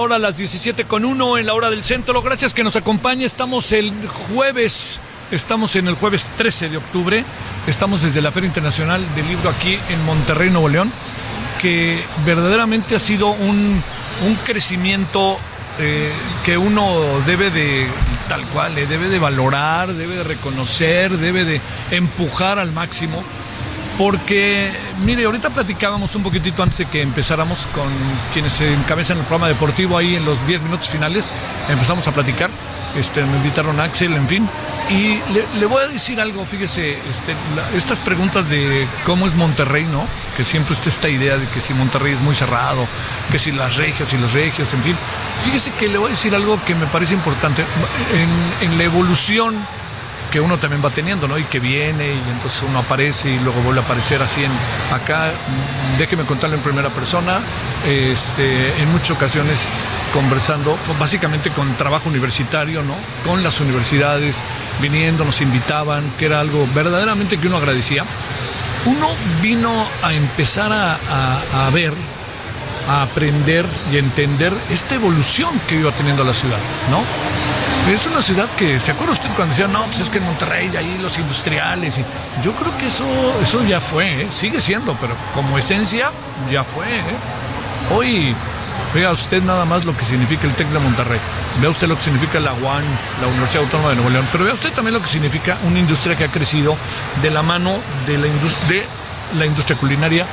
Ahora las 17 con 1 en la hora del centro. Gracias que nos acompañe. Estamos el jueves, estamos en el jueves 13 de octubre. Estamos desde la Feria Internacional del Libro aquí en Monterrey, Nuevo León, que verdaderamente ha sido un, un crecimiento eh, que uno debe de, tal cual, eh, debe de valorar, debe de reconocer, debe de empujar al máximo. Porque, mire, ahorita platicábamos un poquitito antes de que empezáramos con quienes encabezan el programa deportivo ahí en los 10 minutos finales. Empezamos a platicar. Este, me invitaron a Axel, en fin. Y le, le voy a decir algo, fíjese, este, la- estas preguntas de cómo es Monterrey, ¿no? Que siempre está esta idea de que si Monterrey es muy cerrado, que si las regias y los regios, en fin. Fíjese que le voy a decir algo que me parece importante. En, en la evolución que uno también va teniendo, ¿no? Y que viene y entonces uno aparece y luego vuelve a aparecer así en acá. Déjeme contarlo en primera persona. Este, en muchas ocasiones conversando, pues, básicamente con trabajo universitario, ¿no? Con las universidades viniendo, nos invitaban, que era algo verdaderamente que uno agradecía. Uno vino a empezar a- a ver, a aprender y entender esta evolución que iba teniendo la ciudad, ¿no? Es una ciudad que, ¿se acuerda usted cuando decían, no, pues es que en Monterrey, ahí los industriales? Y yo creo que eso, eso ya fue, ¿eh? sigue siendo, pero como esencia ya fue. ¿eh? Hoy, vea usted nada más lo que significa el TEC de Monterrey. Vea usted lo que significa la UAN, la Universidad Autónoma de Nuevo León. Pero vea usted también lo que significa una industria que ha crecido de la mano de la, industria culinaria,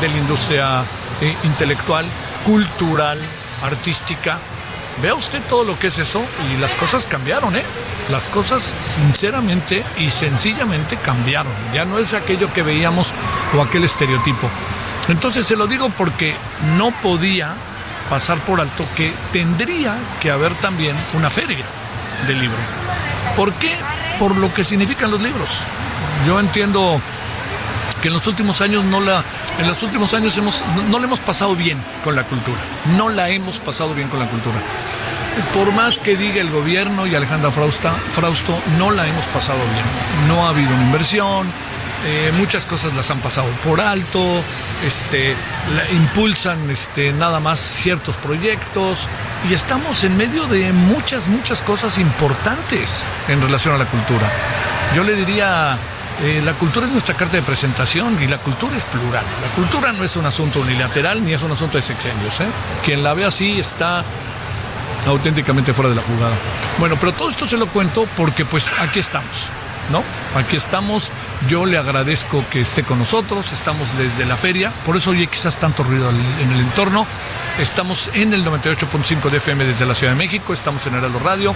de la industria eh, intelectual, cultural, artística. Vea usted todo lo que es eso y las cosas cambiaron, ¿eh? Las cosas sinceramente y sencillamente cambiaron. Ya no es aquello que veíamos o aquel estereotipo. Entonces se lo digo porque no podía pasar por alto que tendría que haber también una feria del libro. ¿Por qué? Por lo que significan los libros. Yo entiendo que en los últimos años no la en los últimos años hemos no le hemos pasado bien con la cultura no la hemos pasado bien con la cultura por más que diga el gobierno y Alejandra Frausta, Frausto no la hemos pasado bien no ha habido una inversión eh, muchas cosas las han pasado por alto este impulsan este nada más ciertos proyectos y estamos en medio de muchas muchas cosas importantes en relación a la cultura yo le diría eh, la cultura es nuestra carta de presentación y la cultura es plural. La cultura no es un asunto unilateral ni es un asunto de sexenios. ¿eh? Quien la ve así está auténticamente fuera de la jugada. Bueno, pero todo esto se lo cuento porque pues aquí estamos, ¿no? Aquí estamos, yo le agradezco que esté con nosotros, estamos desde la feria, por eso oye quizás tanto ruido en el entorno, estamos en el 98.5 de FM desde la Ciudad de México, estamos en Heraldo Radio,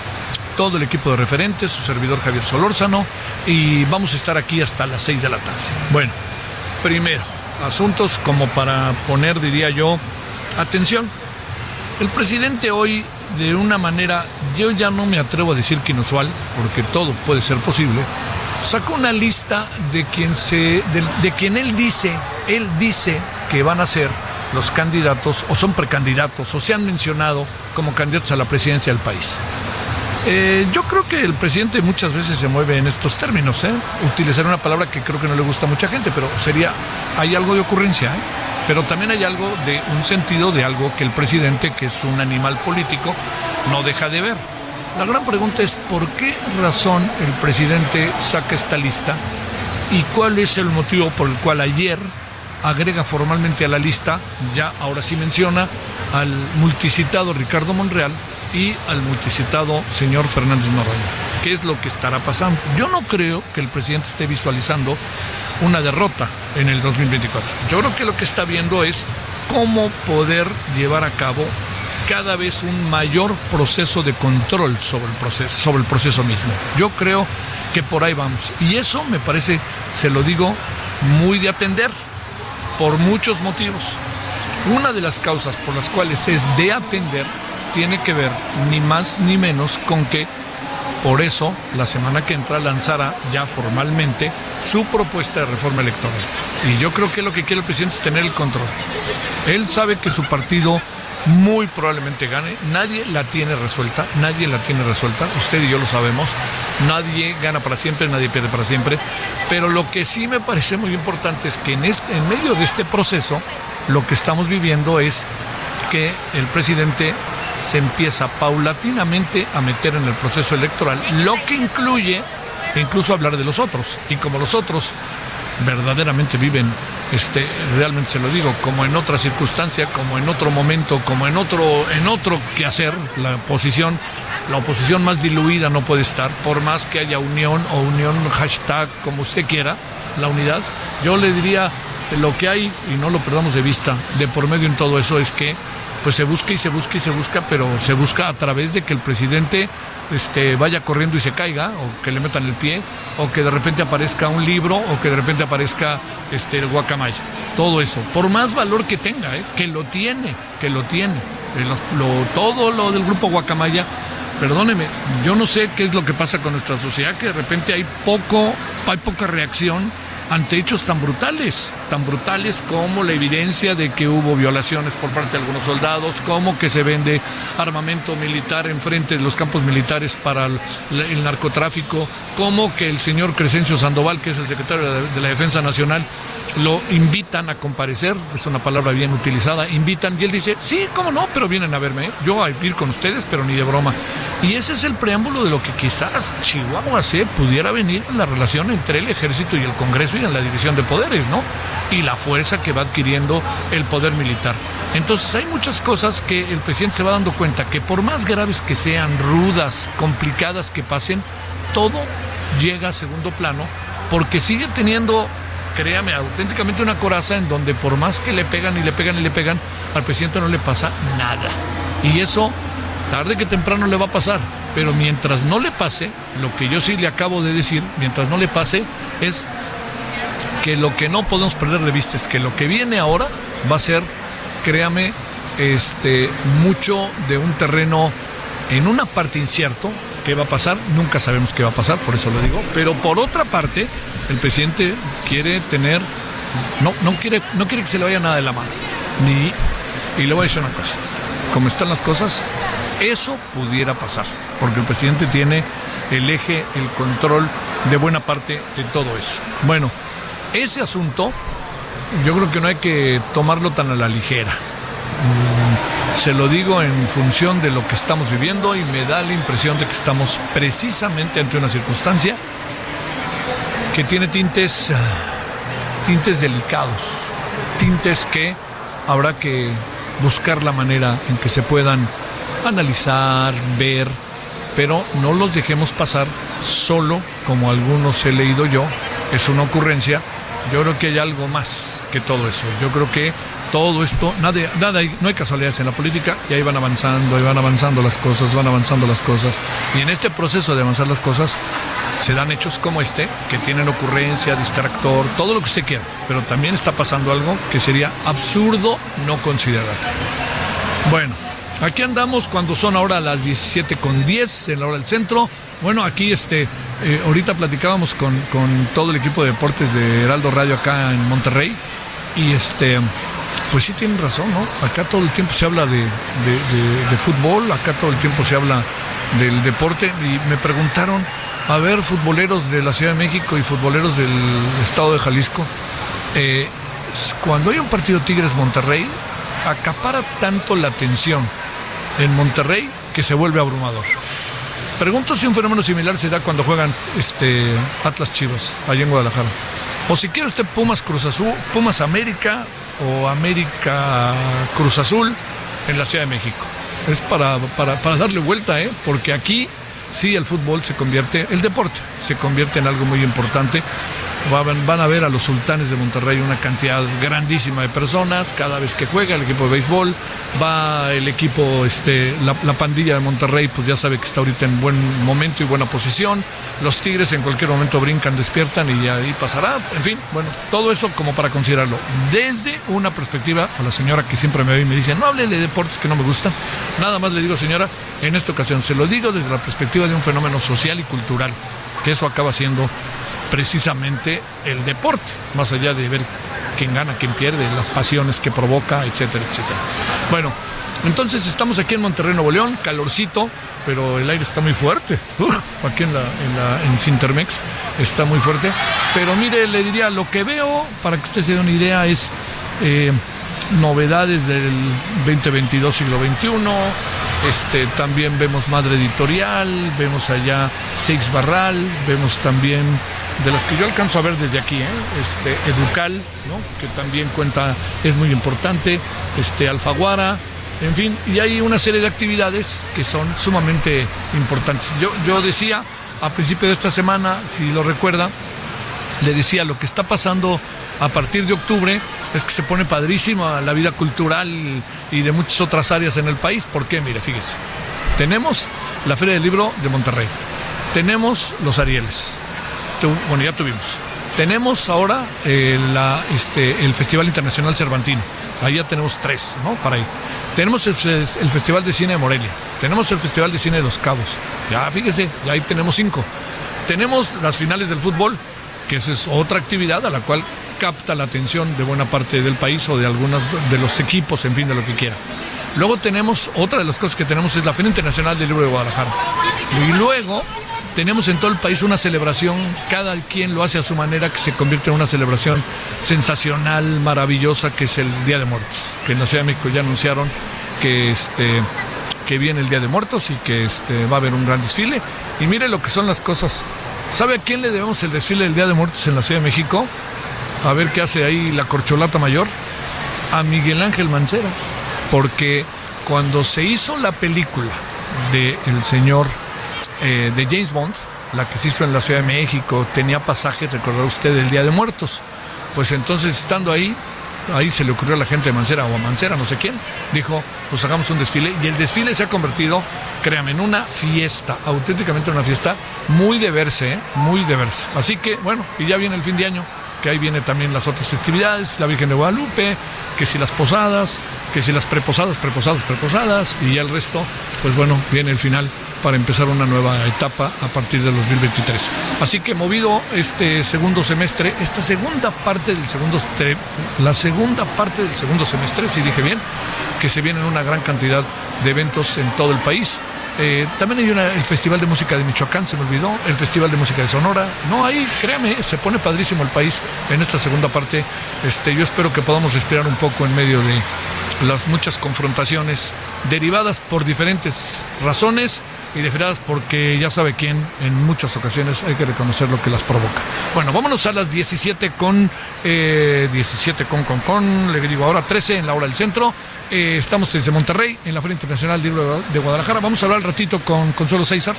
todo el equipo de referentes, su servidor Javier Solórzano, y vamos a estar aquí hasta las 6 de la tarde. Bueno, primero, asuntos como para poner, diría yo, atención. El presidente hoy, de una manera, yo ya no me atrevo a decir que inusual, porque todo puede ser posible, sacó una lista de quien se, de, de quien él dice, él dice que van a ser los candidatos, o son precandidatos, o se han mencionado como candidatos a la presidencia del país. Eh, yo creo que el presidente muchas veces se mueve en estos términos. ¿eh? Utilizar una palabra que creo que no le gusta a mucha gente, pero sería, hay algo de ocurrencia, ¿eh? Pero también hay algo de un sentido de algo que el presidente, que es un animal político, no deja de ver. La gran pregunta es por qué razón el presidente saca esta lista y cuál es el motivo por el cual ayer agrega formalmente a la lista, ya ahora sí menciona, al multicitado Ricardo Monreal y al multicitado señor Fernández Noroña. ¿Qué es lo que estará pasando? Yo no creo que el presidente esté visualizando una derrota en el 2024. Yo creo que lo que está viendo es cómo poder llevar a cabo cada vez un mayor proceso de control sobre el proceso, sobre el proceso mismo. Yo creo que por ahí vamos. Y eso me parece, se lo digo, muy de atender por muchos motivos. Una de las causas por las cuales es de atender tiene que ver ni más ni menos con que por eso la semana que entra lanzará ya formalmente su propuesta de reforma electoral. Y yo creo que lo que quiere el presidente es tener el control. Él sabe que su partido muy probablemente gane. Nadie la tiene resuelta, nadie la tiene resuelta, usted y yo lo sabemos. Nadie gana para siempre, nadie pierde para siempre. Pero lo que sí me parece muy importante es que en, este, en medio de este proceso, lo que estamos viviendo es que el presidente se empieza paulatinamente a meter en el proceso electoral, lo que incluye incluso hablar de los otros. Y como los otros verdaderamente viven, este, realmente se lo digo, como en otra circunstancia, como en otro momento, como en otro, en otro que hacer, la oposición, la oposición más diluida no puede estar, por más que haya unión o unión hashtag, como usted quiera, la unidad. Yo le diría lo que hay, y no lo perdamos de vista, de por medio en todo eso es que pues se busca y se busca y se busca, pero se busca a través de que el presidente este, vaya corriendo y se caiga, o que le metan el pie, o que de repente aparezca un libro, o que de repente aparezca este, el guacamaya. Todo eso, por más valor que tenga, ¿eh? que lo tiene, que lo tiene. todo lo del grupo guacamaya, perdóneme, yo no sé qué es lo que pasa con nuestra sociedad, que de repente hay poco, hay poca reacción ante hechos tan brutales, tan brutales como la evidencia de que hubo violaciones por parte de algunos soldados, como que se vende armamento militar en frente de los campos militares para el, narcotráfico, como que el señor Crescencio Sandoval, que es el secretario de la Defensa Nacional, lo invitan a comparecer, es una palabra bien utilizada, invitan y él dice, sí, cómo no, pero vienen a verme, yo a ir con ustedes, pero ni de broma. Y ese es el preámbulo de lo que quizás Chihuahua se pudiera venir en la relación entre el ejército y el Congreso y en la división de poderes, ¿no? Y la fuerza que va adquiriendo el poder militar. Entonces hay muchas cosas que el presidente se va dando cuenta que por más graves que sean, rudas, complicadas que pasen, todo llega a segundo plano porque sigue teniendo créame, auténticamente una coraza en donde por más que le pegan y le pegan y le pegan, al presidente no le pasa nada. Y eso, tarde que temprano le va a pasar. Pero mientras no le pase, lo que yo sí le acabo de decir, mientras no le pase, es que lo que no podemos perder de vista es que lo que viene ahora va a ser, créame, este, mucho de un terreno en una parte incierto, qué va a pasar, nunca sabemos qué va a pasar, por eso lo digo, pero por otra parte, el presidente quiere tener, no, no, quiere, no quiere que se le vaya nada de la mano. Ni, y le voy a decir una cosa, como están las cosas, eso pudiera pasar, porque el presidente tiene el eje, el control de buena parte de todo eso. Bueno, ese asunto yo creo que no hay que tomarlo tan a la ligera. Mm, se lo digo en función de lo que estamos viviendo y me da la impresión de que estamos precisamente ante una circunstancia que tiene tintes, tintes delicados, tintes que habrá que buscar la manera en que se puedan analizar, ver, pero no los dejemos pasar solo, como algunos he leído yo, es una ocurrencia. Yo creo que hay algo más que todo eso. Yo creo que todo esto, nada, nada no hay casualidades en la política y ahí van avanzando, y van avanzando las cosas, van avanzando las cosas. Y en este proceso de avanzar las cosas, se dan hechos como este, que tienen ocurrencia, distractor, todo lo que usted quiera, pero también está pasando algo que sería absurdo no considerar. Bueno, aquí andamos cuando son ahora las 17 con 10 en la hora del centro. Bueno, aquí este, eh, ahorita platicábamos con, todo el equipo de deportes de Heraldo Radio acá en Monterrey y este, pues sí tienen razón, ¿no? Acá todo el tiempo se habla de, de fútbol, acá todo el tiempo se habla del deporte y me preguntaron, a ver, futboleros de la Ciudad de México y futboleros del estado de Jalisco, eh, cuando hay un partido Tigres-Monterrey, acapara tanto la atención en Monterrey que se vuelve abrumador. Pregunto si un fenómeno similar se da cuando juegan este, Atlas Chivas, allá en Guadalajara. O si quiere usted Pumas Cruz Azul, Pumas América o América Cruz Azul en la Ciudad de México. Es para, para, para darle vuelta, ¿eh? porque aquí sí el fútbol se convierte, el deporte se convierte en algo muy importante Van, a ver a los sultanes de Monterrey una cantidad grandísima de personas cada vez que juega el equipo de béisbol. Va el equipo, este, la, pandilla de Monterrey, pues ya sabe que está ahorita en buen momento y buena posición. Los Tigres en cualquier momento brincan, despiertan y ahí pasará. En fin, bueno, todo eso como para considerarlo. Desde una perspectiva, a la señora que siempre me ve y me dice, no hable de deportes que no me gustan. Nada más le digo, señora, en esta ocasión se lo digo desde la perspectiva de un fenómeno social y cultural, que eso acaba siendo precisamente el deporte, más allá de ver quién gana, quién pierde, las pasiones que provoca, etcétera, etcétera. Bueno, entonces estamos aquí en Monterrey, Nuevo León, calorcito, pero el aire está muy fuerte. aquí en la, en la en Sintermex está muy fuerte. Pero mire, le diría, lo que veo, para que usted se dé una idea, es eh, novedades del 2022 siglo XXI. Este, también vemos Madre Editorial, vemos allá Seix Barral, vemos también de las que yo alcanzo a ver desde aquí, ¿eh? este, Educal, que también cuenta, es muy importante, este, Alfaguara, en fin, y hay una serie de actividades que son sumamente importantes. Yo, yo decía a principio de esta semana, si lo recuerda, le decía lo que está pasando a partir de octubre es que se pone padrísima la vida cultural y de muchas otras áreas en el país. ¿Por qué? Mire, fíjese. Tenemos la Feria del Libro de Monterrey. Tenemos los Arieles bueno, ya tuvimos. Tenemos ahora eh, la, este, el Festival Internacional Cervantino. Ahí ya tenemos tres, ¿no? Para ahí. Tenemos el, Festival de Cine de Morelia. Tenemos el Festival de Cine de Los Cabos. Ya, fíjese, ya ahí tenemos cinco. Tenemos las finales del fútbol, que esa es otra actividad a la cual capta la atención de buena parte del país o de algunos de los equipos, en fin, de lo que quiera. Luego tenemos, otra de las cosas que tenemos es la Feria Internacional del Libro de Guadalajara. Y luego tenemos en todo el país una celebración, cada quien lo hace a su manera, que se convierte en una celebración sensacional, maravillosa, que es el Día de Muertos, que en la Ciudad de México ya anunciaron que este que viene el Día de Muertos y que este va a haber un gran desfile. Y mire lo que son las cosas. ¿Sabe a quién le debemos el desfile del Día de Muertos en la Ciudad de México? A ver qué hace ahí la corcholata mayor. A Miguel Ángel Mancera. Porque cuando se hizo la película de Señor eh, de James Bond, la que se hizo en la Ciudad de México, tenía pasajes, recordar usted, el Día de Muertos. Pues entonces, estando ahí, ahí se le ocurrió a la gente de Mancera o a Mancera, no sé quién, dijo, pues hagamos un desfile. Y el desfile se ha convertido, créame, en una fiesta, auténticamente una fiesta muy de verse, ¿eh? muy de verse. Así que, bueno, y ya viene el fin de año, que ahí viene también las otras festividades, la Virgen de Guadalupe, que si las posadas, que si las preposadas, preposadas, preposadas, y ya el resto, pues bueno, viene el final para empezar una nueva etapa a partir del 2023. Así que movido este segundo semestre, esta segunda parte del segundo la segunda parte del segundo semestre, si dije bien, que se vienen una gran cantidad de eventos en todo el país. Eh, también hay una, el Festival de Música de Michoacán, se me olvidó, el Festival de Música de Sonora. No, ahí, créame, se pone padrísimo el país en esta segunda parte. Este, yo espero que podamos respirar un poco en medio de las muchas confrontaciones derivadas por diferentes razones y definidas porque ya sabe quién, en muchas ocasiones hay que reconocer lo que las provoca. Bueno, vámonos a las 17 con, 17 eh, con, con, con, le digo ahora 13 en la hora del centro. Eh, estamos desde Monterrey, en la Feria Internacional de Guadalajara. Vamos a hablar un ratito con Consuelo César.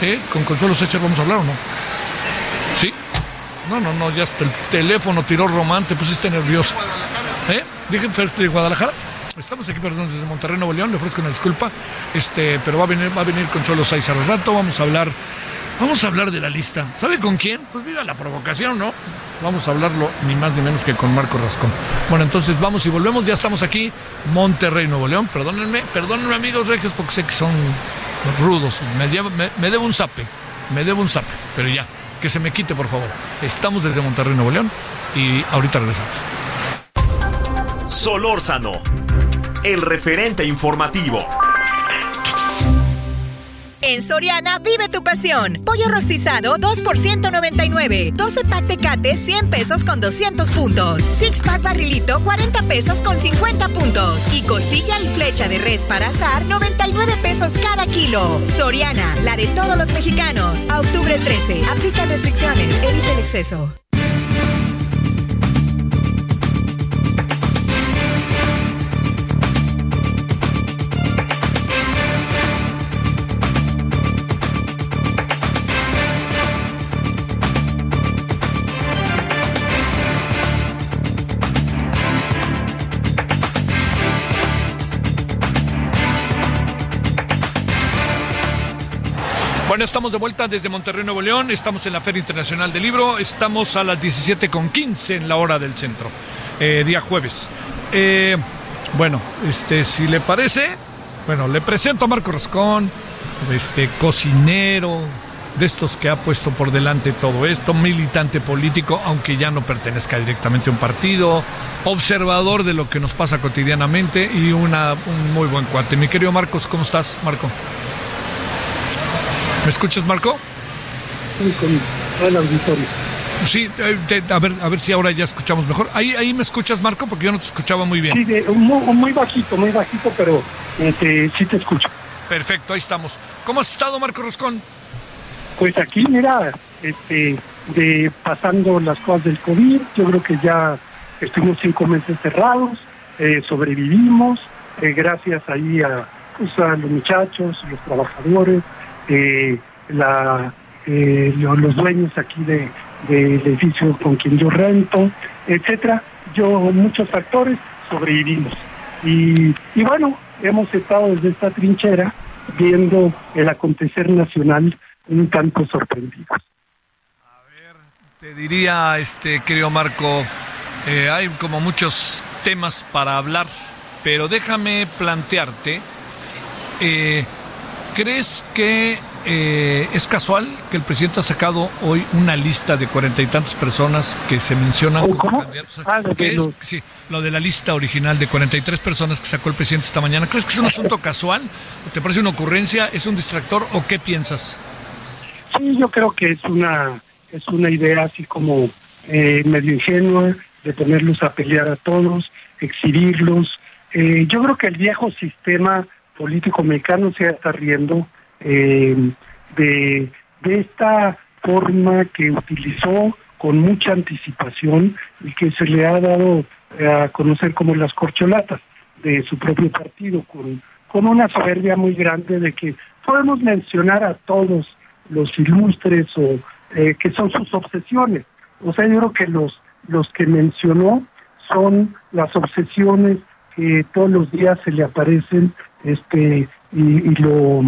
¿Eh? ¿Con Consuelo César vamos a hablar o no? ¿Sí? No, no, no, ya hasta el teléfono tiró romante, pusiste nervioso. ¿Eh? Dije de Guadalajara. Estamos aquí, perdón, desde Monterrey, Nuevo León. Le ofrezco una disculpa, este, pero va a venir, va a venir con solo seis al rato. Vamos a hablar, vamos a hablar de la lista. ¿Sabe con quién? Pues mira la provocación, ¿no? Vamos a hablarlo ni más ni menos que con Marco Rascón. Bueno, entonces vamos y volvemos. Ya estamos aquí, Monterrey, Nuevo León. Perdónenme, perdónenme, amigos regios, porque sé que son rudos. Me, me debo un zape, me debo un zape, pero ya, que se me quite, por favor. Estamos desde Monterrey, Nuevo León, y ahorita regresamos. Solórzano, el referente informativo. En Soriana, vive tu pasión. Pollo rostizado, 2 por 199. 12 pack Tecate, 100 pesos con 200 puntos. Six pack barrilito, 40 pesos con 50 puntos. Y costilla y flecha de res para azar, 99 pesos cada kilo. Soriana, la de todos los mexicanos. A octubre 13. Aplica restricciones. Evita el exceso. Estamos de vuelta desde Monterrey, Nuevo León. Estamos en la Feria Internacional del Libro. Estamos a las 17.15 en la hora del centro, eh, día jueves. Eh, bueno, este, si le parece, bueno, le presento a Marco Roscón, este, cocinero, de estos que ha puesto por delante todo esto, militante político, aunque ya no pertenezca directamente a un partido, observador de lo que nos pasa cotidianamente y una, un muy buen cuate. Mi querido Marcos, ¿cómo estás, Marco? ¿Me escuchas, Marco? Sí, con todo el auditorio. Sí, eh, a, ver, a ver si ahora ya escuchamos mejor. Ahí, ahí me escuchas, Marco, porque yo no te escuchaba muy bien. Sí, de, muy, muy, bajito, muy bajito, pero este, sí te escucho. Perfecto, ahí estamos. ¿Cómo has estado, Marco Roscón? Pues aquí, mira, este, de pasando las cosas del COVID, yo creo que ya estuvimos cinco meses cerrados, eh, sobrevivimos, eh, gracias ahí a, pues, a los muchachos, los trabajadores, eh, eh, los dueños aquí de, del edificio con quien yo rento, etcétera. Yo, muchos factores, sobrevivimos. Y, bueno, hemos estado desde esta trinchera viendo el acontecer nacional un tanto sorprendidos. A ver, te diría, este querido Marco, eh, hay como muchos temas para hablar, pero déjame plantearte, ¿crees que eh, es casual que el presidente ha sacado hoy una lista de cuarenta y tantas personas que se mencionan como candidatos? Ah, lo- Sí, lo de la lista original de 43 personas que sacó el presidente esta mañana. ¿Crees que es un asunto casual? ¿O ¿Te parece una ocurrencia? ¿Es un distractor? ¿O qué piensas? Sí, yo creo que es una es una idea así como eh, medio ingenua de ponerlos a pelear a todos, exhibirlos. Eh, yo creo que el viejo sistema político mexicano se está riendo eh, de, de esta forma que utilizó con mucha anticipación y que se le ha dado a conocer como las corcholatas de su propio partido, con, con una soberbia muy grande de que podemos mencionar a todos los ilustres o eh, que son sus obsesiones. O sea, yo creo que los, los que mencionó son las obsesiones que todos los días se le aparecen este y, y lo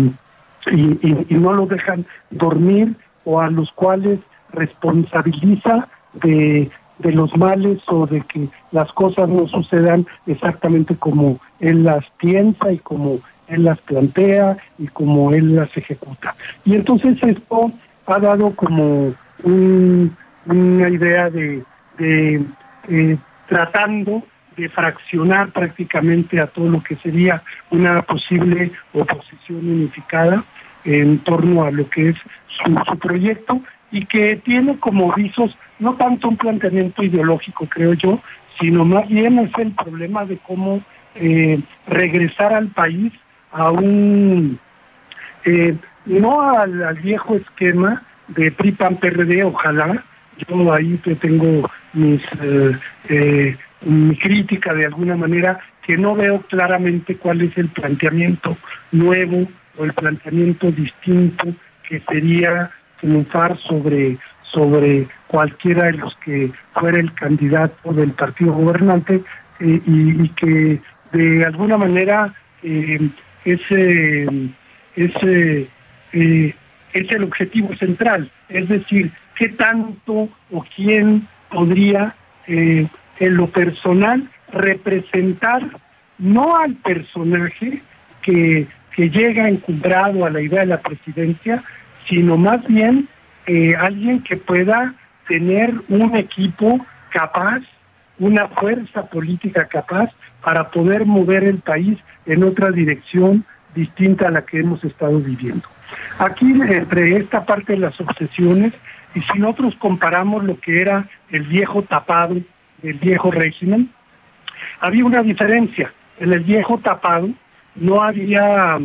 y, no lo dejan dormir o a los cuales responsabiliza de, de los males o de que las cosas no sucedan exactamente como él las piensa y como él las plantea y como él las ejecuta. Y entonces esto ha dado como un- una idea de, de eh, tratando de fraccionar prácticamente a todo lo que sería una posible oposición unificada en torno a lo que es su, su proyecto y que tiene como visos no tanto un planteamiento ideológico, creo yo, sino más bien es el problema de cómo eh, regresar al país a un eh, no al, viejo esquema de PRI PAN PRD, ojalá. Yo ahí te tengo mis eh, eh, mi crítica de alguna manera que no veo claramente cuál es el planteamiento nuevo o el planteamiento distinto que sería triunfar sobre sobre cualquiera de los que fuera el candidato del partido gobernante eh, y, que de alguna manera eh, ese ese eh, es el objetivo central, es decir, qué tanto o quién podría eh, en lo personal representar no al personaje que, llega encumbrado a la idea de la presidencia, sino más bien eh, alguien que pueda tener un equipo capaz, una fuerza política capaz para poder mover el país en otra dirección distinta a la que hemos estado viviendo. Aquí, entre esta parte de las obsesiones, y si nosotros comparamos lo que era el viejo tapado del viejo régimen, había una diferencia. En el viejo tapado no había,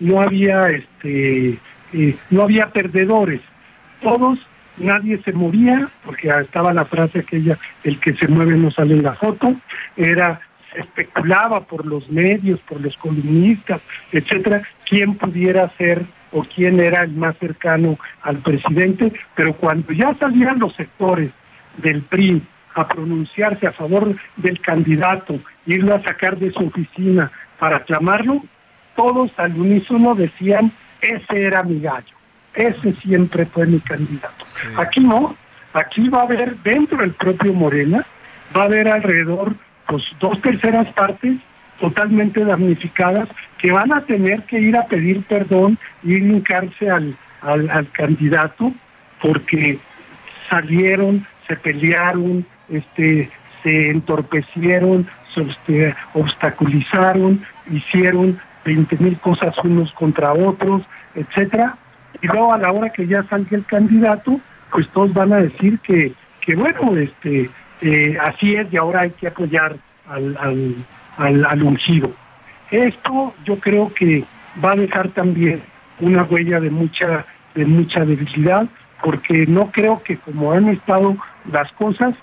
no había, este, eh, no había perdedores. Todos, nadie se moría, porque estaba la frase aquella, el que se mueve no sale en la foto, era se especulaba por los medios, por los columnistas, etcétera, quién pudiera ser o quién era el más cercano al presidente, pero cuando ya salían los sectores del PRI a pronunciarse a favor del candidato, irlo a sacar de su oficina para aclamarlo, todos al unísono decían, ese era mi gallo, ese siempre fue mi candidato. Aquí no, aquí va a haber dentro del propio Morena, va a haber alrededor pues dos terceras partes totalmente damnificadas que van a tener que ir a pedir perdón y hincarse al, al, al candidato porque salieron, se pelearon, este, se entorpecieron, se este, obstaculizaron, hicieron 20 mil cosas unos contra otros, etcétera, y luego a la hora que ya salga el candidato, pues todos van a decir que, que bueno, este, eh, así es y ahora hay que apoyar al, al, al, al ungido. Esto yo creo que va a dejar también una huella de mucha de mucha debilidad porque no creo que como han estado las cosas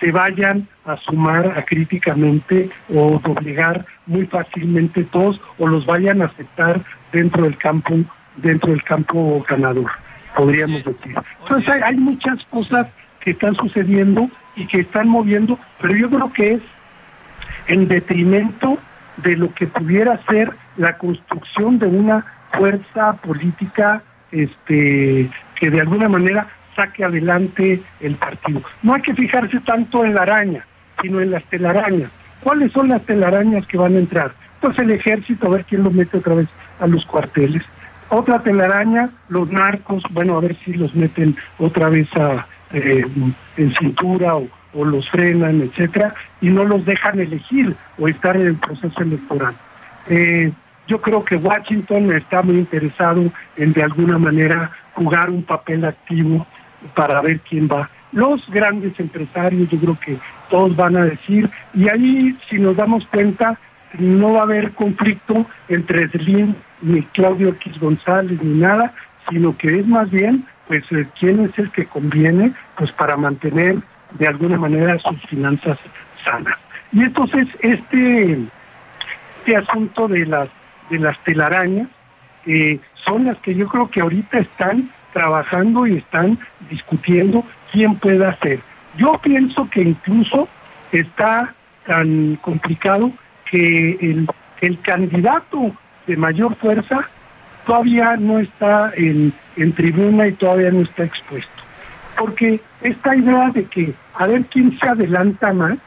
se vayan a sumar a críticamente o doblegar muy fácilmente todos o los vayan a aceptar dentro del campo dentro del campo ganador podríamos decir. entonces hay, hay muchas cosas que están sucediendo y que están moviendo pero yo creo que es en detrimento de lo que pudiera ser la construcción de una fuerza política este que de alguna manera saque adelante el partido. No hay que fijarse tanto en la araña, sino en las telarañas. ¿Cuáles son las telarañas que van a entrar? Pues el ejército, a ver quién lo mete otra vez a los cuarteles. Otra telaraña, los narcos, bueno, a ver si los meten otra vez a, eh, en cintura o, los frenan, etcétera, y no los dejan elegir o estar en el proceso electoral. Eh, yo creo que Washington está muy interesado en de alguna manera jugar un papel activo para ver quién va. Los grandes empresarios, yo creo que todos van a decir, y ahí si nos damos cuenta, no va a haber conflicto entre Slim ni Claudio X González ni nada, sino que es más bien, pues, eh, quién es el que conviene, pues, para mantener de alguna manera sus finanzas sanas. Y entonces este, este asunto de las de las telarañas eh, son las que yo creo que ahorita están trabajando y están discutiendo quién puede hacer. Yo pienso que incluso está tan complicado que el, el candidato de mayor fuerza todavía no está en, en tribuna y todavía no está expuesto. Porque esta idea de que a ver quién se adelanta más,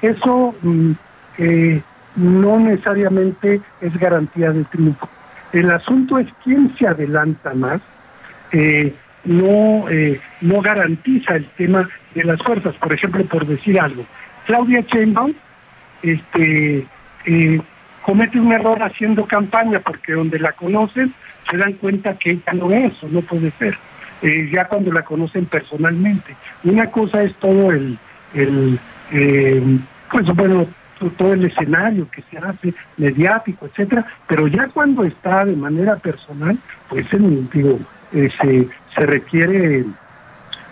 eso mm, eh, no necesariamente es garantía de triunfo. El asunto es quién se adelanta más, eh, no, eh, no garantiza el tema de las fuerzas. Por ejemplo, por decir algo, Claudia Sheinbaum este, eh, comete un error haciendo campaña porque donde la conocen se dan cuenta que ella no es o no puede ser. Eh, ya cuando la conocen personalmente. Una cosa es todo el, el eh, pues bueno, todo el escenario que se hace mediático, etcétera, pero ya cuando está de manera personal, pues en, digo, se, se requiere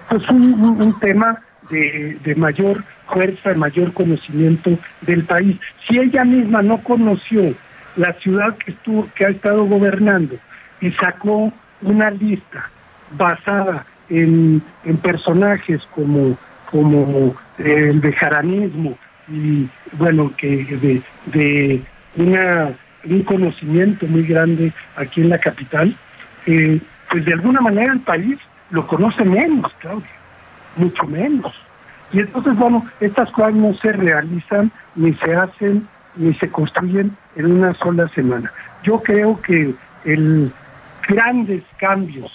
pues un, un, tema de, de mayor fuerza, de mayor conocimiento del país. Si ella misma no conoció la ciudad que estuvo, que ha estado gobernando y sacó una lista basada en, en personajes como, como el bejaranismo y bueno, que de, de una, un conocimiento muy grande aquí en la capital, eh, pues de alguna manera el país lo conoce menos, Claudia, mucho menos. Y entonces, bueno, estas cosas no se realizan, ni se hacen, ni se construyen en una sola semana. Yo creo que el grandes cambios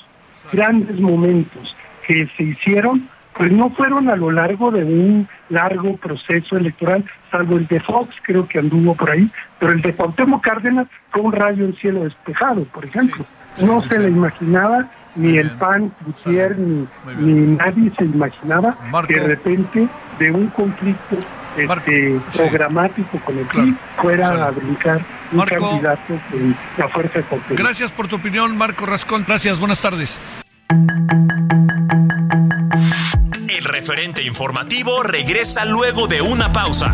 grandes momentos que se hicieron pues no fueron a lo largo de un largo proceso electoral, salvo el de Fox, creo que anduvo por ahí, pero el de Cuauhtémoc Cárdenas fue un rayo en cielo despejado, por ejemplo. No se le imaginaba ni el PAN, Gutiérrez, ni, ni, nadie se imaginaba que de repente de un conflicto este, programático con el PRI fuera a brincar un candidato en la fuerza de Gracias por tu opinión, Marco Rascón. Gracias, buenas tardes. El referente informativo regresa luego de una pausa.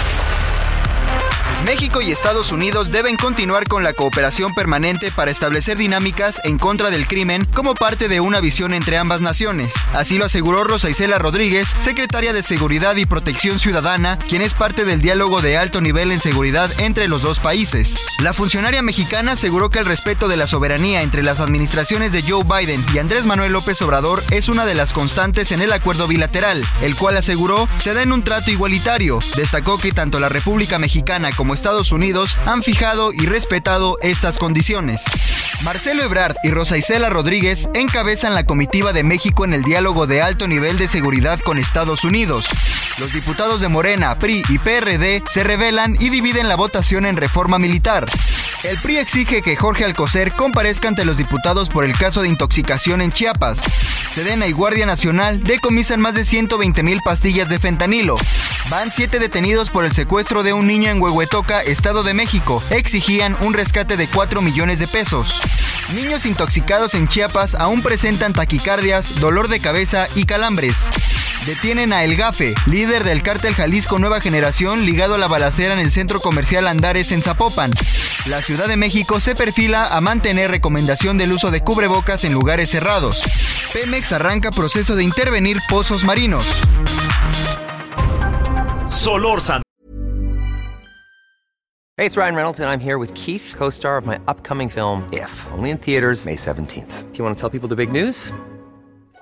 México y Estados Unidos deben continuar con la cooperación permanente para establecer dinámicas en contra del crimen como parte de una visión entre ambas naciones. Así lo aseguró Rosa Isela Rodríguez, secretaria de Seguridad y Protección Ciudadana, quien es parte del diálogo de alto nivel en seguridad entre los dos países. La funcionaria mexicana aseguró que el respeto de la soberanía entre las administraciones de Joe Biden y Andrés Manuel López Obrador es una de las constantes en el acuerdo bilateral, el cual aseguró se da en un trato igualitario. Destacó que tanto la República Mexicana como Estados Unidos han fijado y respetado estas condiciones. Marcelo Ebrard y Rosa Isela Rodríguez encabezan la comitiva de México en el diálogo de alto nivel de seguridad con Estados Unidos. Los diputados de Morena, PRI y PRD se revelan y dividen la votación en reforma militar. El PRI exige que Jorge Alcocer comparezca ante los diputados por el caso de intoxicación en Chiapas. Sedena y Guardia Nacional decomisan más de 120 mil pastillas de fentanilo. Van siete detenidos por el secuestro de un niño en Huehuetoca, Estado de México. Exigían un rescate de 4 millones de pesos. Niños intoxicados en Chiapas aún presentan taquicardias, dolor de cabeza y calambres. Detienen a El Gafe, líder del cártel Jalisco Nueva Generación ligado a la balacera en el centro comercial Andares en Zapopan. La Ciudad de México se perfila a mantener recomendación del uso de cubrebocas en lugares cerrados. Pemex arranca proceso de intervenir pozos marinos. Solórzano. Hey, it's Ryan Reynolds, and I'm here with Keith, co star of my upcoming film, If, only in theaters, May 17th. Do you want to tell people the big news?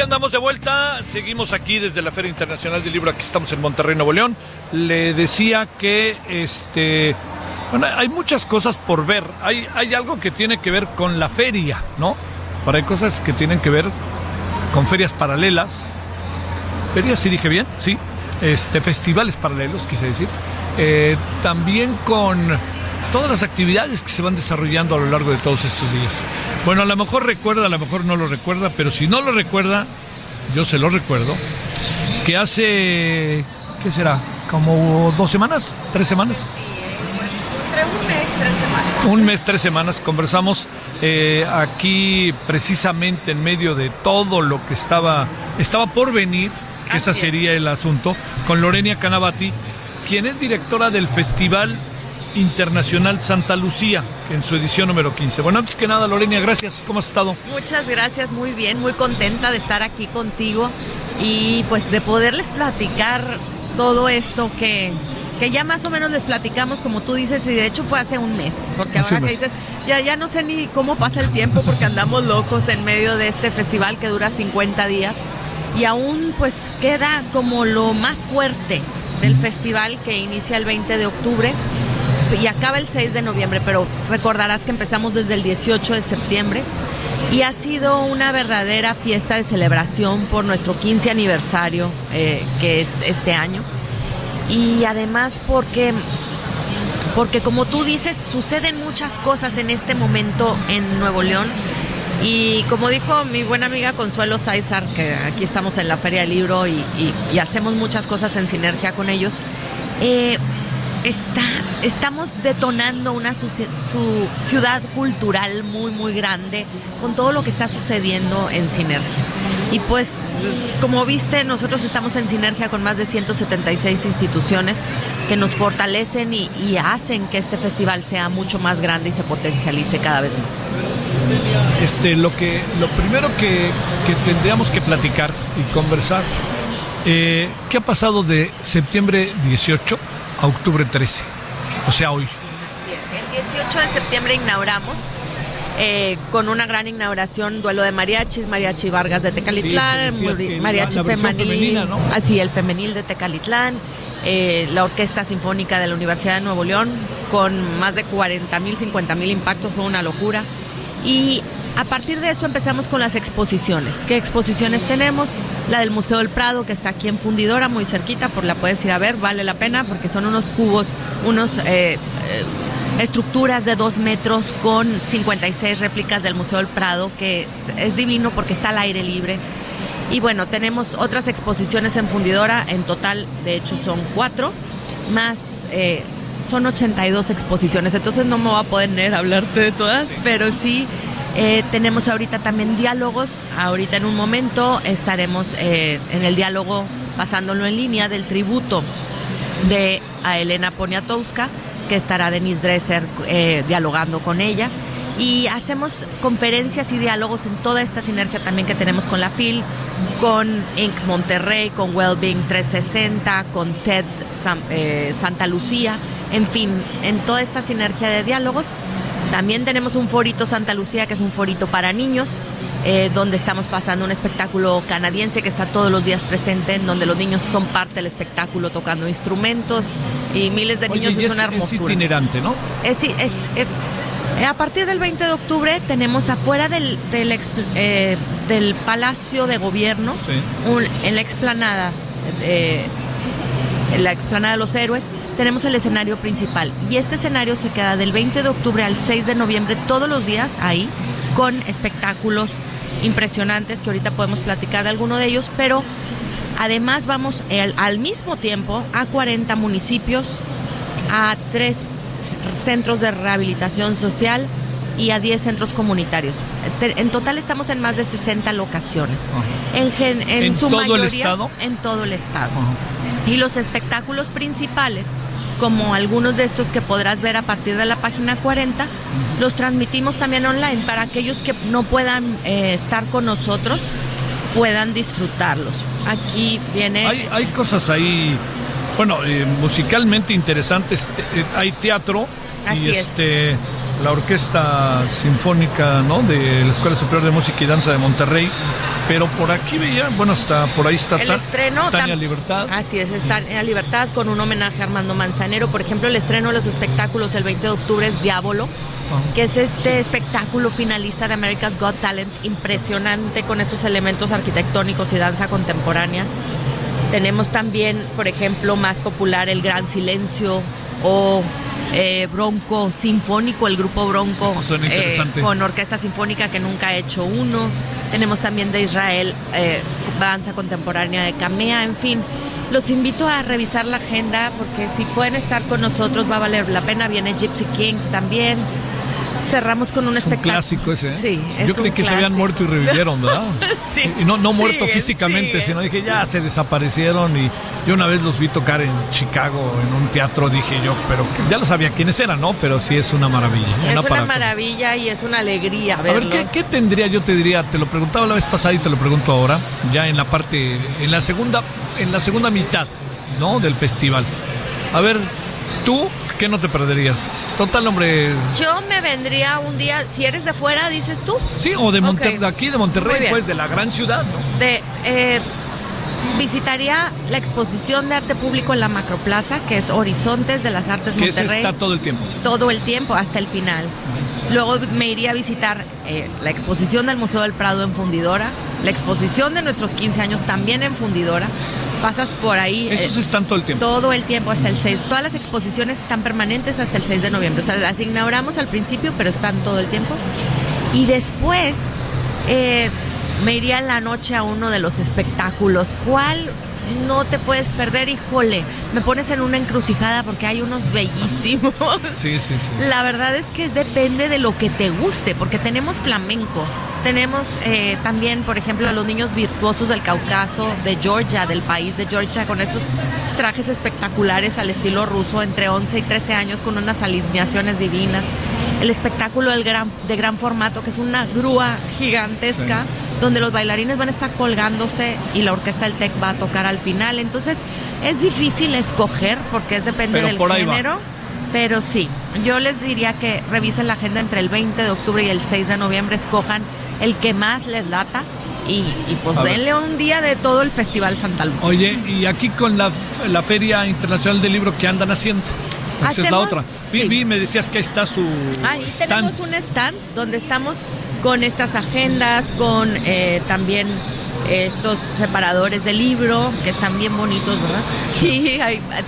Andamos de vuelta. Seguimos aquí desde la Feria Internacional del Libro. Aquí estamos en Monterrey, Nuevo León. Le decía que este. Hay muchas cosas por ver. Hay, hay algo que tiene que ver con la feria, ¿no? Pero hay cosas que tienen que ver con ferias paralelas. ¿Ferias, sí dije bien? Sí. Este, festivales paralelos, quise decir. Eh, también con todas las actividades que se van desarrollando a lo largo de todos estos días. Bueno, a lo mejor recuerda, a lo mejor no lo recuerda, pero si no lo recuerda, yo se lo recuerdo, que hace, ¿qué será? ¿Como dos semanas? ¿Tres semanas? Entre un mes, tres semanas. Un mes, tres semanas, conversamos eh, aquí precisamente en medio de todo lo que estaba, estaba por venir, que ese sería el asunto, con Lorenia Canavati, quien es directora del Festival Internacional Santa Lucía, en su edición número 15. Bueno, antes que nada, Lorenia, gracias. ¿Cómo has estado? Muchas gracias, muy bien, muy contenta de estar aquí contigo y pues de poderles platicar todo esto que, que ya más o menos les platicamos, como tú dices, y de hecho fue hace un mes, porque Hace ahora que dices, ya, ya no sé ni cómo pasa el tiempo porque andamos locos en medio de este festival que dura 50 días y aún pues queda como lo más fuerte del festival que inicia el 20 de octubre y acaba el 6 de noviembre, pero recordarás que empezamos desde el 18 de septiembre y ha sido una verdadera fiesta de celebración por nuestro 15 aniversario, eh, que es este año. Y además porque, porque como tú dices, suceden muchas cosas en este momento en Nuevo León. Y como dijo mi buena amiga Consuelo Sáizar, que aquí estamos en la Feria del Libro y, hacemos muchas cosas en sinergia con ellos, eh, está, estamos detonando una su ciudad cultural muy, muy grande con todo lo que está sucediendo en Sinergia. Y pues, como viste, nosotros estamos en sinergia con más de 176 instituciones que nos fortalecen y, hacen que este festival sea mucho más grande y se potencialice cada vez más. Este, lo que, lo primero que, que tendríamos que platicar y conversar, eh, ¿qué ha pasado de septiembre 18 a octubre 13? O sea, hoy. El 18 de septiembre inauguramos eh, con una gran inauguración, duelo de mariachis, mariachi Vargas de Tecalitlán, Sí, mariachi la- femenil, femenina, ¿no? así el femenil de Tecalitlán, eh, la Orquesta Sinfónica de la Universidad de Nuevo León con más de 40 mil, 50 mil impactos, fue una locura. Y a partir de eso empezamos con las exposiciones. ¿Qué exposiciones tenemos? La del Museo del Prado, que está aquí en Fundidora, muy cerquita, por la puedes ir a ver, vale la pena porque son unos cubos, unos eh, eh, estructuras de dos metros con 56 réplicas del Museo del Prado, que es divino porque está al aire libre. Y bueno, tenemos otras exposiciones en Fundidora, en total, de hecho, son cuatro, más eh, son 82 exposiciones, entonces no me voy a poder hablarte de todas, pero sí eh, tenemos ahorita también diálogos, ahorita en un momento estaremos eh, en el diálogo pasándolo en línea del tributo de a Elena Poniatowska, que estará Denise Dresser eh, dialogando con ella. Y hacemos conferencias y diálogos en toda esta sinergia también que tenemos con la FIL, con Inc. Monterrey, con Wellbeing 360, con TED San- Santa Lucía, en fin, en toda esta sinergia de diálogos. También tenemos un forito Santa Lucía, que es un forito para niños, eh, donde estamos pasando un espectáculo canadiense que está todos los días presente, en donde los niños son parte del espectáculo tocando instrumentos y miles de Oye, niños y es, una es hermosura. itinerante, ¿no? Eh, eh, a partir del 20 de octubre tenemos afuera del, del, eh, del Palacio de Gobierno, Sí. un- en la explanada, eh, en la explanada de los héroes, tenemos el escenario principal. Y este escenario se queda del 20 de octubre al 6 de noviembre todos los días ahí, con espectáculos impresionantes que ahorita podemos platicar de alguno de ellos, pero además vamos el- al mismo tiempo a 40 municipios, a tres c- centros de rehabilitación social y a 10 centros comunitarios. En total estamos en más de 60 locaciones. En, gen- en ¿En su todo el mayoría, estado? En todo el estado. Y los espectáculos principales, como algunos de estos que podrás ver a partir de la página 40, los transmitimos también online para aquellos que no puedan eh, estar con nosotros, puedan disfrutarlos. Aquí viene... Hay, hay cosas ahí, bueno, eh, musicalmente interesantes. Eh, hay teatro Así y es. La Orquesta Sinfónica ¿no? de la Escuela Superior de Música y Danza de Monterrey. Pero por aquí veía, bueno, está por ahí está El estreno Tania Libertad. Así es, está en Libertad con un homenaje a Armando Manzanero. Por ejemplo, el estreno de los espectáculos el 20 de octubre es Diablo, que es este espectáculo finalista de America's Got Talent, impresionante con estos elementos arquitectónicos y danza contemporánea. Tenemos también, por ejemplo, más popular El Gran Silencio o eh, Bronco Sinfónico, el grupo Bronco eh, con orquesta sinfónica que nunca ha hecho uno. Tenemos también de Israel eh, danza contemporánea de Camea, en fin. Los invito a revisar la agenda porque si pueden estar con nosotros va a valer la pena. Viene Gypsy Kings también. Cerramos con un Es un espectáculo. clásico ese, ¿eh? Sí, es Yo creí que se habían muerto y revivieron, ¿verdad? Sí. Y no, no muerto sí, físicamente, sí. sino dije, ya se desaparecieron. Y yo una vez los vi tocar en Chicago, en un teatro, dije yo, pero ya lo sabía quiénes eran, ¿no? Pero sí es una maravilla. Es una maravilla y es una alegría A ver. ¿qué, qué tendría? Yo te diría, te lo preguntaba la vez pasada y te lo pregunto ahora, ya en la parte, en la segunda, en la segunda mitad, ¿no? Del festival. A ver, tú, ¿qué no te perderías? Total, hombre, Yo me vendría un día, si eres de fuera, dices tú, sí, o de, Monter- aquí, de Monterrey, pues, de la gran ciudad, ¿no? de... eh, visitaría la exposición de arte público en la Macroplaza, que es Horizontes de las Artes Que Monterrey. está todo el tiempo. todo el tiempo hasta el final. Luego me iría a visitar eh, la exposición del Museo del Prado en Fundidora, la exposición de nuestros 15 años también en Fundidora. Pasas por ahí eh, Esos están todo el tiempo. todo el tiempo hasta el 6. Todas las exposiciones están permanentes hasta el 6 de noviembre. O sea, las inauguramos al principio, pero están todo el tiempo. Y después eh, me iría en la noche a uno de los espectáculos. ¿Cuál no te puedes perder? Híjole, me pones en una encrucijada porque hay unos bellísimos. Sí, sí, sí. La verdad es que depende de lo que te guste, porque tenemos flamenco, tenemos eh, también, por ejemplo, a los niños virtuosos del Cáucaso, de Georgia, del país de Georgia, con estos trajes espectaculares al estilo ruso, entre 11 y 13 años, con unas alineaciones divinas. El espectáculo del gran, de gran formato, que es una grúa gigantesca, donde los bailarines van a estar colgándose y la orquesta del TEC va a tocar al final. Entonces, es difícil escoger, porque es depende Pero del por género. Pero sí, yo les diría que revisen la agenda entre el 20 de octubre y el 6 de noviembre, escojan el que más les lata y, y pues denle un día de todo el Festival Santa Lucía. Oye, y aquí con la, la Feria Internacional del Libro, ¿qué andan haciendo? Esa es la otra. Sí. vi, me decías que ahí está su Ahí stand. tenemos un stand donde estamos con estas agendas, con eh, también estos separadores de libro, que están bien bonitos, ¿verdad? Y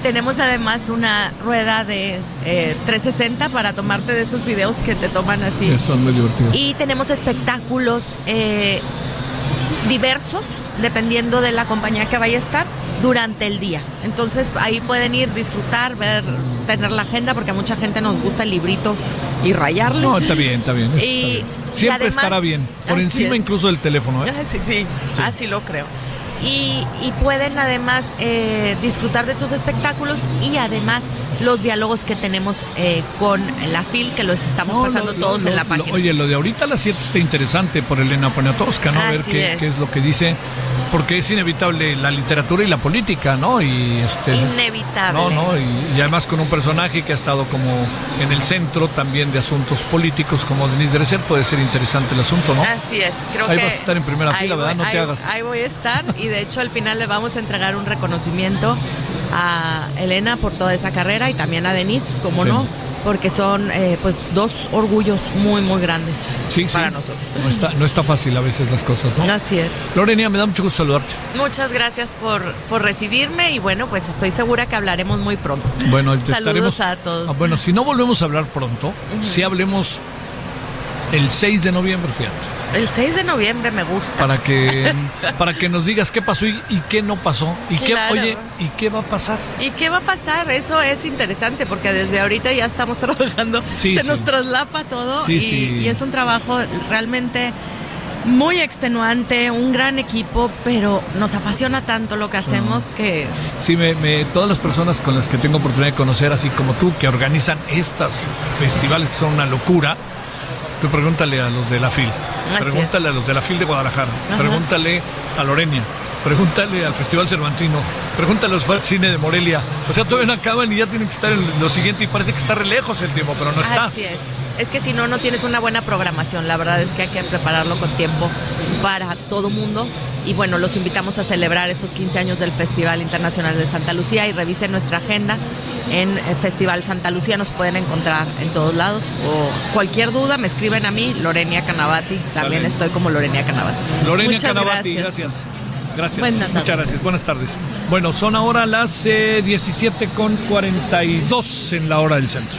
tenemos además una rueda de eh, 360 para tomarte de esos videos que te toman así. Que son muy divertidos. Y tenemos espectáculos eh, diversos, dependiendo de la compañía que vaya a estar, durante el día. Entonces ahí pueden ir, disfrutar, ver, tener la agenda, porque a mucha gente nos gusta el librito y rayarle. No, está bien, está bien. está Y- Siempre además- estará bien. Por encima es. incluso del teléfono, ¿eh? Sí, sí, así lo creo. Y, y pueden además eh, disfrutar de estos espectáculos y además los diálogos que tenemos eh, con la FIL, que los estamos No, pasando lo- todos lo- en la lo- página. oye, lo de ahorita a las 7 está interesante por Elena Poniatowska, ¿no? A ver qué, es. qué es lo que dice. Porque es inevitable la literatura y la política, ¿no? Y este. Inevitable. No, no, y, y además con un personaje que ha estado como en el centro también de asuntos políticos como Denise Dresser, puede ser interesante el asunto, ¿no? Así es, creo Ahí que vas a estar en primera fila, ¿verdad? No te hagas. Ahí voy a estar y de hecho al final le vamos a entregar un reconocimiento a Elena por toda esa carrera y también a Denise, como Sí. no, porque son eh, pues dos orgullos muy muy grandes Sí, sí. para nosotros. No está, no está fácil a veces las cosas, ¿no? Así es. Lorena, me da mucho gusto saludarte. Muchas gracias por, por recibirme y bueno, pues estoy segura que hablaremos muy pronto. Bueno, te Saludos estaremos. a todos. Ah, bueno, si no volvemos a hablar pronto, si hablemos el 6 de noviembre, fíjate. El 6 de noviembre me gusta. Para que, para que nos digas qué pasó y, y qué no pasó. Y Claro. qué, oye, ¿y qué va a pasar? ¿Y qué va a pasar? Eso es interesante porque desde ahorita ya estamos trabajando, Sí, se sí. nos traslapa todo Sí, y, es un trabajo realmente muy extenuante, un gran equipo, pero nos apasiona tanto lo que hacemos que Sí, me, me- todas las personas con las que tengo oportunidad de conocer, así como tú, que organizan estas festivales que son una locura, tú pregúntale a los de la FIL, pregúntale a los de la FIL de Guadalajara, Ajá. pregúntale a Lorenia, pregúntale al Festival Cervantino, pregúntale a los Cine de Morelia. O sea, todavía no acaban y ya tienen que estar en lo siguiente y parece que está re lejos el tiempo, pero no está. Así es. Es que si no, no tienes una buena programación. La verdad es que hay que prepararlo con tiempo para todo mundo. Y bueno, los invitamos a celebrar estos 15 años del Festival Internacional de Santa Lucía y revisen nuestra agenda en eh, Festival Santa Lucía. Nos pueden encontrar en todos lados. O cualquier duda, me escriben a mí, Lorenia Canavati. También Dale. estoy como Lorenia Canavati. Lorena Muchas Canavati, gracias. gracias. Gracias. Buenas tardes. Muchas gracias. Buenas tardes. Bueno, son ahora las eh, 17 con 42 en la hora del centro.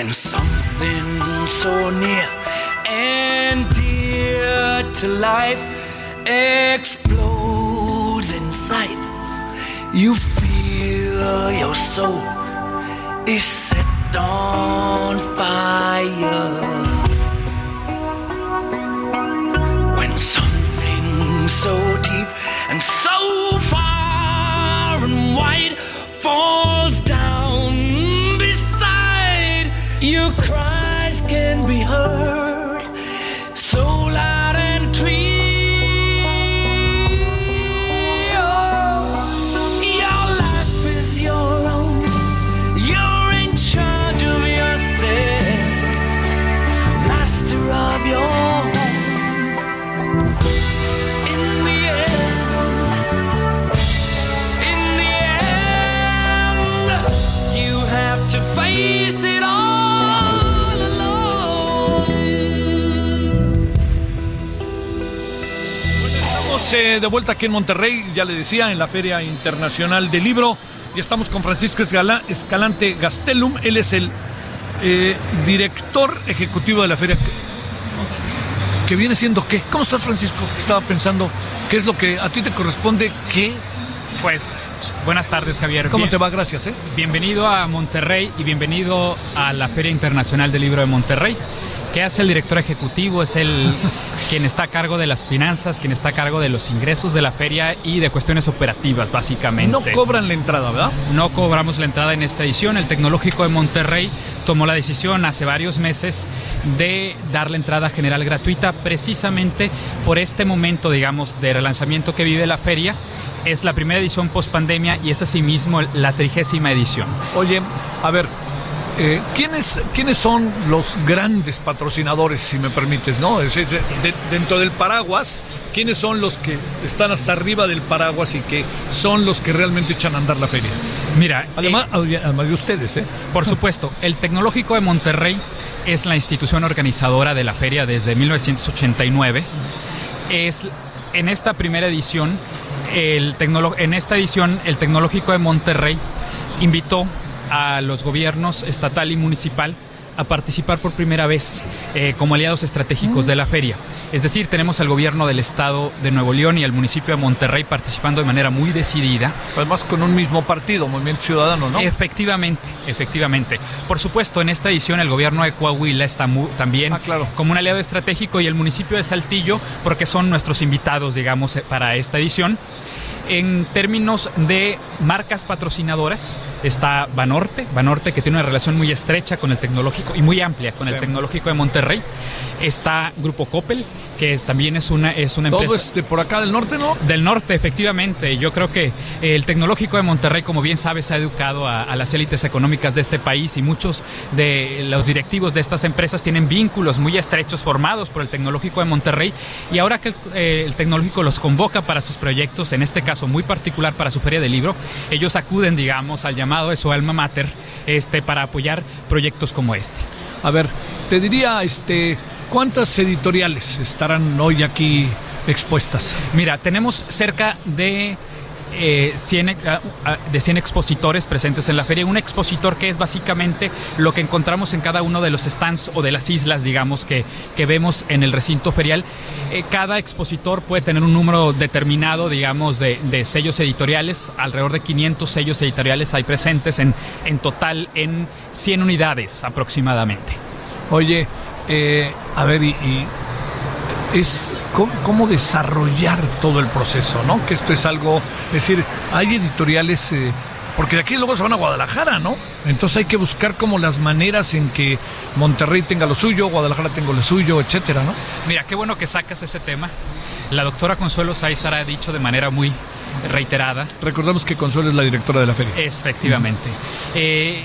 When something so near and dear to life explodes inside, you feel your soul is set on fire. When something so deep and so far and wide falls down your cries can be heard Estamos eh, de vuelta aquí en Monterrey, ya le decía, en la Feria Internacional del Libro. Y estamos con Francisco Escalante Gastelum. Él es el eh, director ejecutivo de la feria. ¿Que viene siendo qué? ¿Cómo estás, Francisco? Estaba pensando, ¿qué es lo que a ti te corresponde? ¿Qué? Pues buenas tardes, Javier. ¿Cómo Bien- te va? Gracias, ¿eh? Bienvenido a Monterrey y bienvenido a la Feria Internacional del Libro de Monterrey. ¿Qué hace el director ejecutivo? Es el quien está a cargo de las finanzas, quien está a cargo de los ingresos de la feria y de cuestiones operativas, básicamente. No cobran la entrada, ¿verdad? No cobramos la entrada en esta edición. El Tecnológico de Monterrey tomó la decisión hace varios meses de dar la entrada general gratuita precisamente por este momento, digamos, de relanzamiento que vive la feria. Es la primera edición post pandemia y es asimismo la trigésima edición. Oye, a ver, eh, ¿quiénes, ¿quiénes son los grandes patrocinadores, si me permites, no? Es decir, de- dentro del paraguas, ¿quiénes son los que están hasta arriba del paraguas y que son los que realmente echan a andar la feria? Mira, Además, además de ustedes, ¿eh? Por supuesto, el Tecnológico de Monterrey es la institución organizadora de la feria desde 1989. Es en esta primera edición, el en esta edición, el Tecnológico de Monterrey invitó a los gobiernos estatal y municipal a participar por primera vez eh, como aliados estratégicos de la feria. Es decir, tenemos al gobierno del estado de Nuevo León y al municipio de Monterrey participando de manera muy decidida. Además con un mismo partido, Movimiento Ciudadano, ¿no? Efectivamente, efectivamente. Por supuesto, en esta edición el gobierno de Coahuila está también como un aliado estratégico y el municipio de Saltillo porque son nuestros invitados, digamos, eh, para esta edición. En términos de marcas patrocinadoras, está Banorte, Banorte que tiene una relación muy estrecha con el tecnológico y muy amplia con el tecnológico de Monterrey. Está Grupo Coppel, que también es una, es una Todo empresa. es de por acá del norte, ¿no? Del norte, efectivamente. Yo creo que el Tecnológico de Monterrey, como bien sabes, ha educado a, a las élites económicas de este país y muchos de los directivos de estas empresas tienen vínculos muy estrechos formados por el Tecnológico de Monterrey. Y ahora que el, eh, el Tecnológico los convoca para sus proyectos, en este caso muy particular para su feria de libro, ellos acuden, digamos, al llamado de su alma mater este, para apoyar proyectos como este. A ver, te diría, este, ¿cuántas editoriales estarán hoy aquí expuestas? Mira, tenemos cerca de, eh, 100, eh, ah, de 100 expositores presentes en la feria. Un expositor que es básicamente lo que encontramos en cada uno de los stands o de las islas, digamos, que, que vemos en el recinto ferial. Eh, cada expositor puede tener un número determinado, digamos, de, de sellos editoriales. Alrededor de 500 sellos editoriales hay presentes en, en total en 100 unidades aproximadamente. Oye, eh, a ver, y es cómo, cómo desarrollar todo el proceso, ¿no? Que esto es algo, es decir, hay editoriales, eh, porque de aquí luego se van a Guadalajara, ¿no? Entonces hay que buscar como las maneras en que Monterrey tenga lo suyo, Guadalajara tenga lo suyo, etcétera, ¿no? Mira, qué bueno que sacas ese tema. La doctora Consuelo Sáizar ha dicho de manera muy reiterada. Recordamos que Consuelo es la directora de la feria. Efectivamente. Eh,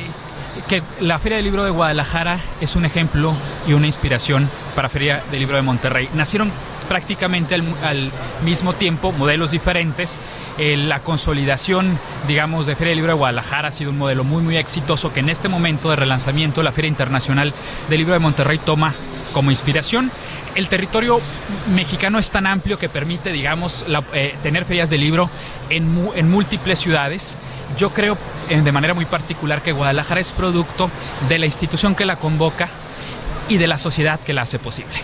que la Feria del Libro de Guadalajara es un ejemplo y una inspiración para Feria del Libro de Monterrey. Nacieron prácticamente al, mismo tiempo, modelos diferentes. Eh, la consolidación, digamos, de Feria del Libro de Guadalajara ha sido un modelo muy, muy exitoso que en este momento de relanzamiento la Feria Internacional del Libro de Monterrey toma como inspiración. El territorio mexicano es tan amplio que permite, digamos, eh, tener ferias de libro en múltiples ciudades. Yo creo eh, de manera muy particular que Guadalajara es producto de la institución que la convoca y de la sociedad que la hace posible.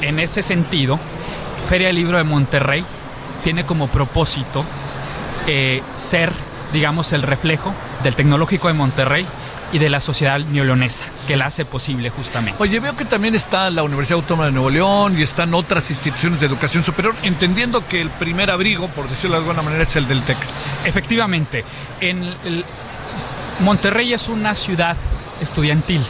En ese sentido, Feria del Libro de Monterrey tiene como propósito eh, ser, digamos, el reflejo del Tecnológico de Monterrey y de la sociedad neolonesa, que la hace posible justamente. Oye, veo que también está la Universidad Autónoma de Nuevo León y están otras instituciones de educación superior, entendiendo que el primer abrigo, por decirlo de alguna manera, es el del TEC. Efectivamente, en el- Monterrey es una ciudad estudiantil.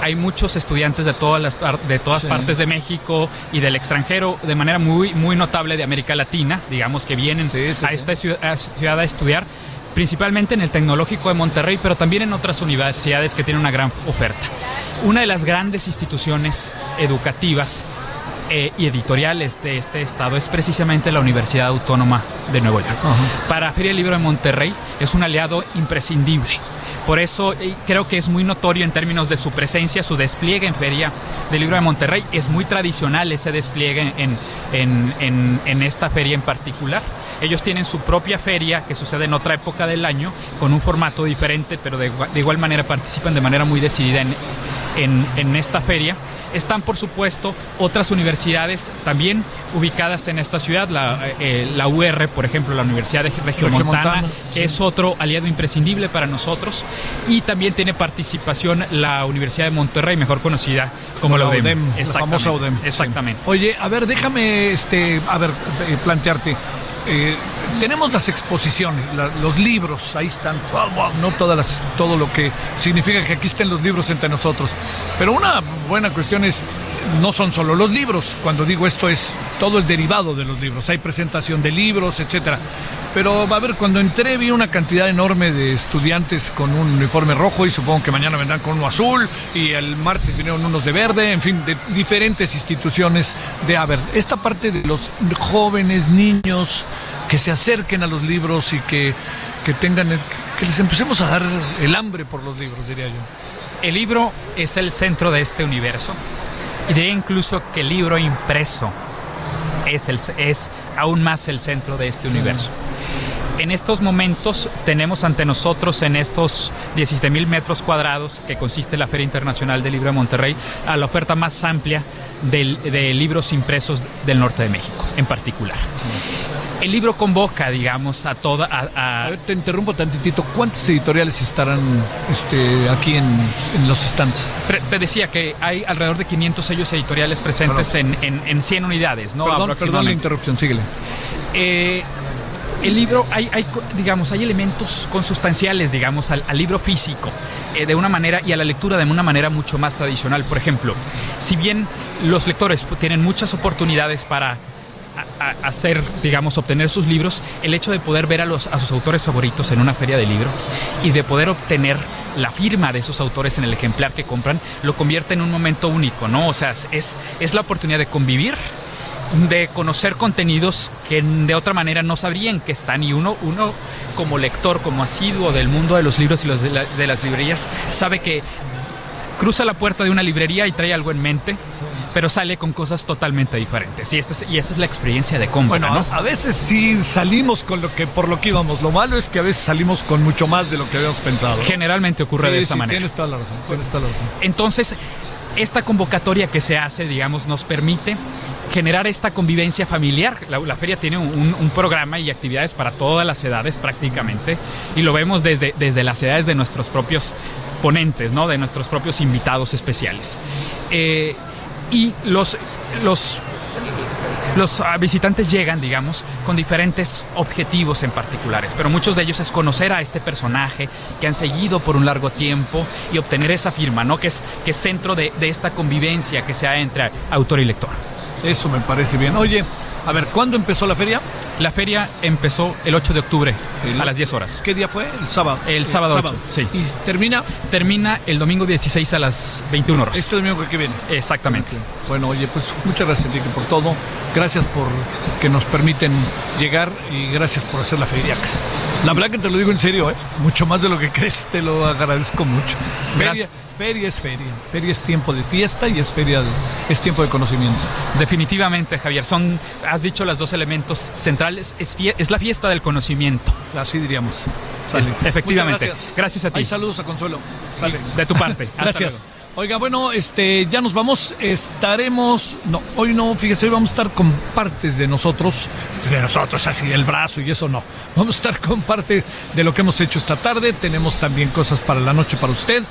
Hay muchos estudiantes de todas las de todas Sí. partes de México y del extranjero de manera muy muy notable de América Latina, digamos que vienen a esta ciudad a estudiar principalmente en el Tecnológico de Monterrey, pero también en otras universidades que tienen una gran oferta. Una de las grandes instituciones educativas eh, y editoriales de este estado es precisamente la Universidad Autónoma de Nuevo León. Para Feria del Libro de Monterrey es un aliado imprescindible. Por eso eh, creo que es muy notorio en términos de su presencia, su despliegue en Feria del Libro de Monterrey. Es muy tradicional ese despliegue en, esta feria en particular. Ellos tienen su propia feria que sucede en otra época del año con un formato diferente, pero de, igua- de igual manera participan de manera muy decidida en esta feria. Están, por supuesto, otras universidades también ubicadas en esta ciudad, la, eh, la UR, por ejemplo, la Universidad de Regiomontana, sí. es otro aliado imprescindible para nosotros, y también tiene participación la Universidad de Monterrey, mejor conocida como la UDEM. la famosa UDEM. Exactamente. Oye, a ver, déjame, este, a ver, eh, plantearte. Eh, tenemos las exposiciones, los libros, ahí están, no todas las, todo lo que significa que aquí estén los libros entre nosotros. Pero una buena cuestión es, no son solo los libros. Cuando digo esto es todo el derivado de los libros. Hay presentación de libros, etcétera. Pero va a ver, cuando entré vi una cantidad enorme de estudiantes con un uniforme rojo y supongo que mañana vendrán con uno azul y el martes vinieron unos de verde, en fin, de diferentes instituciones de a ver, esta parte de los jóvenes, niños que se acerquen a los libros y que, que tengan, que les empecemos a dar el hambre por los libros, diría yo. El libro es el centro de este universo y diría incluso que el libro impreso es, el, es aún más el centro de este Sí. universo. En estos momentos tenemos ante nosotros en estos 17 mil metros cuadrados que consiste la Feria Internacional del Libro de Monterrey a la oferta más amplia del- de libros impresos del norte de México en particular. El libro convoca, digamos, a toda... a- a- A ver, te interrumpo tantitito. ¿Cuántas editoriales estarán este, aquí en, en los stands? Pre- Te decía que hay alrededor de 500 sellos editoriales presentes en, en- en 100 unidades, ¿no? perdón, perdón la interrupción, síguele. Eh, el libro, hay, digamos, hay elementos consustanciales, digamos, al, al libro físico, eh, de una manera, y a la lectura de una manera mucho más tradicional. Por ejemplo, si bien los lectores tienen muchas oportunidades para hacer, digamos, obtener sus libros, el hecho de poder ver a, los, a sus autores favoritos en una feria de libro y de poder obtener la firma de esos autores en el ejemplar que compran, lo convierte en un momento único, ¿no? O sea, es, es la oportunidad de convivir de conocer contenidos que de otra manera no sabrían que están y uno, uno como lector, como asiduo del mundo de los libros y los de, la- de las librerías, sabe que cruza la puerta de una librería y trae algo en mente, pero sale con cosas totalmente diferentes. Y, esta es, y esa es la experiencia de compra, Bueno, ¿no? a, a veces sí salimos con lo que por lo que íbamos. Lo malo es que a veces salimos con mucho más de lo que habíamos pensado. Generalmente ocurre Sí, de esa sí, manera. Tienes toda la razón. Tienes toda la razón. Entonces, esta convocatoria que se hace, digamos, nos permite generar esta convivencia familiar. La, la feria tiene un, un programa y actividades para todas las edades prácticamente y lo vemos desde, desde las edades de nuestros propios ponentes, ¿no? de nuestros propios invitados especiales. Eh, y los, los los ah, visitantes llegan, digamos, con diferentes objetivos en particulares, pero muchos de ellos es conocer a este personaje que han seguido por un largo tiempo y obtener esa firma, ¿no? Que es, que es centro de, de esta convivencia que se ha entre autor y lector. Eso me parece bien. Oye, A ver, ¿cuándo empezó la feria? La feria empezó el 8 de octubre El a las ocho. 10 horas. ¿Qué día fue? El sábado. El sábado 8, sí. ¿Y termina? Termina el domingo 16 a las 21 horas. Este domingo que viene. Exactamente. Bueno, oye, pues muchas gracias, Enrique, por todo. Gracias por que nos permiten llegar y gracias por hacer la feria. La verdad que te lo digo en serio, ¿eh? Mucho más de lo que crees, te lo agradezco mucho. Feria, feria es feria. Feria es tiempo de fiesta y es feria, de- es tiempo de conocimiento. Definitivamente, Javier. Son, has dicho los dos elementos centrales. Es, fie- es la fiesta del conocimiento. Así diríamos. Sale. Efectivamente. Gracias. Gracias a ti. Hay saludos a Consuelo. Sale. De tu parte. Hasta Gracias. luego. Oiga, bueno, este, ya nos vamos. Estaremos, no, hoy no, fíjese, hoy vamos a estar con partes de nosotros, de nosotros, así del brazo y eso no. Vamos a estar con partes de lo que hemos hecho esta tarde. Tenemos también cosas para la noche para usted.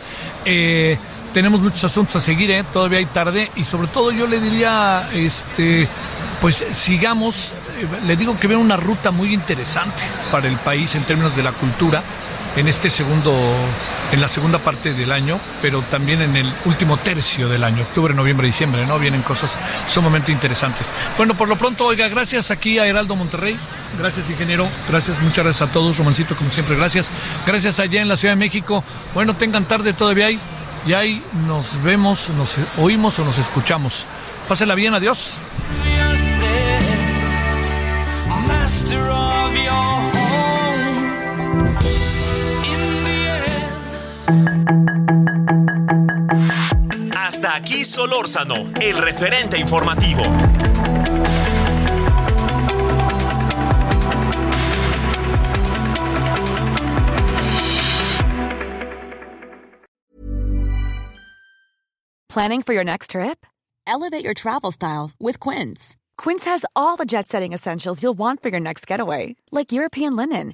Eh, tenemos muchos asuntos a seguir, ¿eh? todavía hay tarde y sobre todo yo le diría, este, pues sigamos, eh, le digo que veo una ruta muy interesante para el país en términos de la cultura en este segundo, en la segunda parte del año, pero también en el último tercio del año, octubre, noviembre, diciembre, ¿no? Vienen cosas sumamente interesantes. Bueno, por lo pronto, oiga, gracias aquí a Heraldo Monterrey, gracias ingeniero, gracias, muchas gracias a todos, Romancito, como siempre, gracias. Gracias allá en la Ciudad de México. Bueno, tengan tarde todavía ahí, y ahí nos vemos, nos oímos o nos escuchamos. Pásela bien, adiós. Hasta aquí Solórzano, el referente informativo. Planning for your next trip? Elevate your travel style with Quince. Quince has all the jet setting essentials you'll want for your next getaway, like European linen,